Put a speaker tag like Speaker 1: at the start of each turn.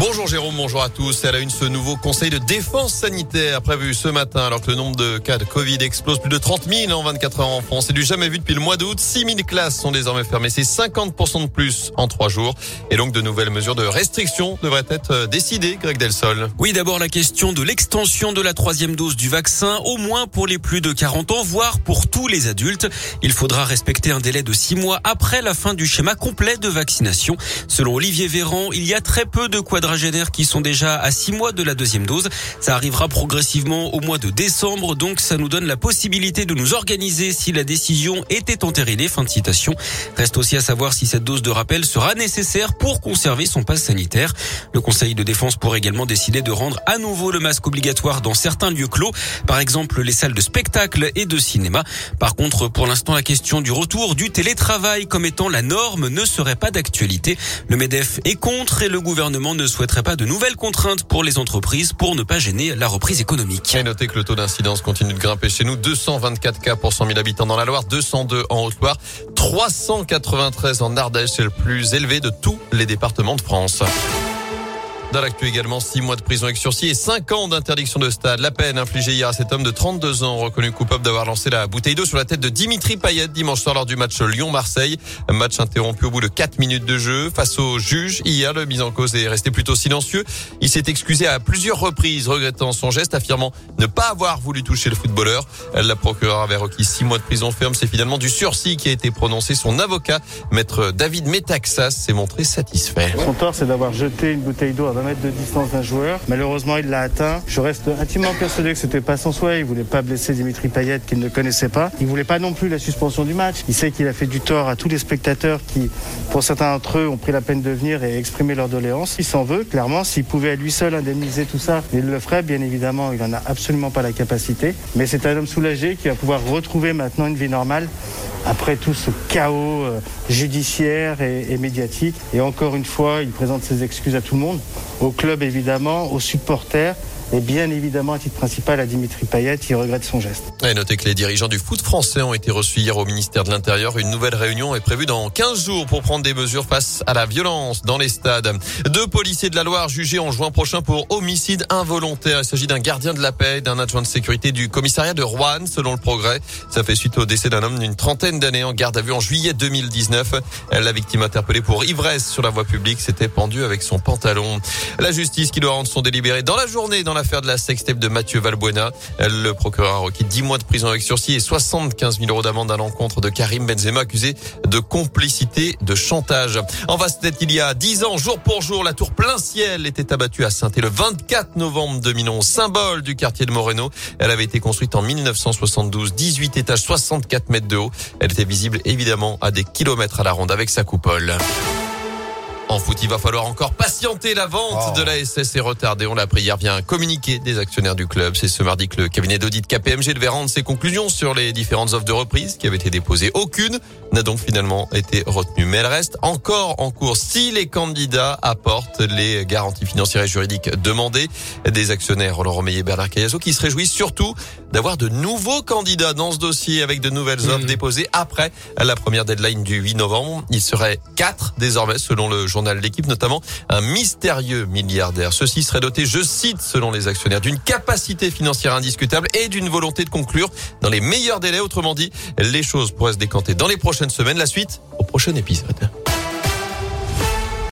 Speaker 1: Bonjour Jérôme, bonjour à tous. Elle a une ce nouveau conseil de défense sanitaire prévu ce matin alors que le nombre de cas de Covid explose plus de 30 000 en 24 heures en France. C'est du jamais vu depuis le mois d'août. 6 000 classes sont désormais fermées. C'est 50% de plus en trois jours. Et donc de nouvelles mesures de restriction devraient être euh, décidées, Greg Delsol.
Speaker 2: Oui, d'abord la question de l'extension de la troisième dose du vaccin, au moins pour les plus de 40 ans, voire pour tous les adultes. Il faudra respecter un délai de 6 mois après la fin du schéma complet de vaccination. Selon Olivier Véran, il y a très peu de quadra qui sont déjà à six mois de la deuxième dose. Ça arrivera progressivement au mois de décembre, donc ça nous donne la possibilité de nous organiser si la décision était entérinée. Fin de citation. Reste aussi à savoir si cette dose de rappel sera nécessaire pour conserver son passe sanitaire. Le Conseil de défense pourrait également décider de rendre à nouveau le masque obligatoire dans certains lieux clos, par exemple les salles de spectacle et de cinéma. Par contre, pour l'instant, la question du retour du télétravail comme étant la norme ne serait pas d'actualité. Le MEDEF est contre et le gouvernement ne souhaiterait pas de nouvelles contraintes pour les entreprises pour ne pas gêner la reprise économique.
Speaker 1: Et notez que le taux d'incidence continue de grimper chez nous. 224 cas pour 100 000 habitants dans la Loire, 202 en Haute-Loire, 393 en Ardèche. C'est le plus élevé de tous les départements de France. Dans l'actu également, 6 mois de prison avec sursis et 5 ans d'interdiction de stade. La peine infligée hier à cet homme de 32 ans, reconnu coupable d'avoir lancé la bouteille d'eau sur la tête de Dimitri Payet dimanche soir lors du match Lyon-Marseille. Match interrompu au bout de 4 minutes de jeu. Face au juge, hier, le mis en cause est resté plutôt silencieux. Il s'est excusé à plusieurs reprises, regrettant son geste, affirmant ne pas avoir voulu toucher le footballeur. La procureure avait requis 6 mois de prison ferme. C'est finalement du sursis qui a été prononcé. Son avocat, maître David Metaxas, s'est montré satisfait.
Speaker 3: Son tort, c'est d'avoir jeté une bouteille d'eau 20 mètres de distance d'un joueur. Malheureusement, il l'a atteint. Je reste intimement persuadé que c'était pas son souhait. Il voulait pas blesser Dimitri Payet qu'il ne connaissait pas. Il voulait pas non plus la suspension du match. Il sait qu'il a fait du tort à tous les spectateurs qui, pour certains d'entre eux, ont pris la peine de venir et exprimer leur doléance. Il s'en veut, clairement. S'il pouvait à lui seul indemniser tout ça, il le ferait. Bien évidemment, il en a absolument pas la capacité. Mais c'est un homme soulagé qui va pouvoir retrouver maintenant une vie normale après tout ce chaos euh, judiciaire et, et, médiatique. Et encore une fois, il présente ses excuses à tout le monde, au club évidemment, aux supporters et bien évidemment, à titre principal, à Dimitri Payet, il regrette son geste.
Speaker 1: Et notez que les dirigeants du foot français ont été reçus hier au ministère de l'Intérieur. Une nouvelle réunion est prévue dans 15 jours pour prendre des mesures face à la violence dans les stades. Deux policiers de la Loire jugés en juin prochain pour homicide involontaire. Il s'agit d'un gardien de la paix, d'un adjoint de sécurité du commissariat de Rouen, selon le progrès. Ça fait suite au décès d'un homme d'une trentaine d'années en garde à vue en juillet 2019. La victime interpellée pour ivresse sur la voie publique s'était pendue avec son pantalon. La justice qui doit rendre son délibéré dans la journée dans l'affaire de la sextape de Mathieu Valbuena. Le procureur a requis 10 mois de prison avec sursis et 75 000 euros d'amende à l'encontre de Karim Benzema accusé de complicité de chantage. En vaste il y a 10 ans, jour pour jour, la tour plein ciel était abattue à saint le 24 novembre 2011, symbole du quartier de Moreno. Elle avait été construite en 1972, 18 étages, 64 mètres de haut. Elle était visible évidemment à des kilomètres à la ronde avec sa coupole. En foot, il va falloir encore patienter. La vente de la SS est retardée. On l'a appris hier via un communiqué des actionnaires du club. C'est ce mardi que le cabinet d'audit KPMG devait rendre ses conclusions sur les différentes offres de reprise qui avaient été déposées. Aucune n'a donc finalement été retenue. Mais elle reste encore en cours si les candidats apportent les garanties financières et juridiques demandées. Des actionnaires, Laurent Meillet et Bernard Cayazo, qui se réjouissent surtout d'avoir de nouveaux candidats dans ce dossier avec de nouvelles offres mmh. déposées après la première deadline du 8 novembre. Il serait quatre désormais selon le journal L'équipe, notamment un mystérieux milliardaire. Ceci serait doté, je cite, selon les actionnaires, d'une capacité financière indiscutable et d'une volonté de conclure dans les meilleurs délais. Autrement dit, les choses pourraient se décanter dans les prochaines semaines. La suite au prochain épisode.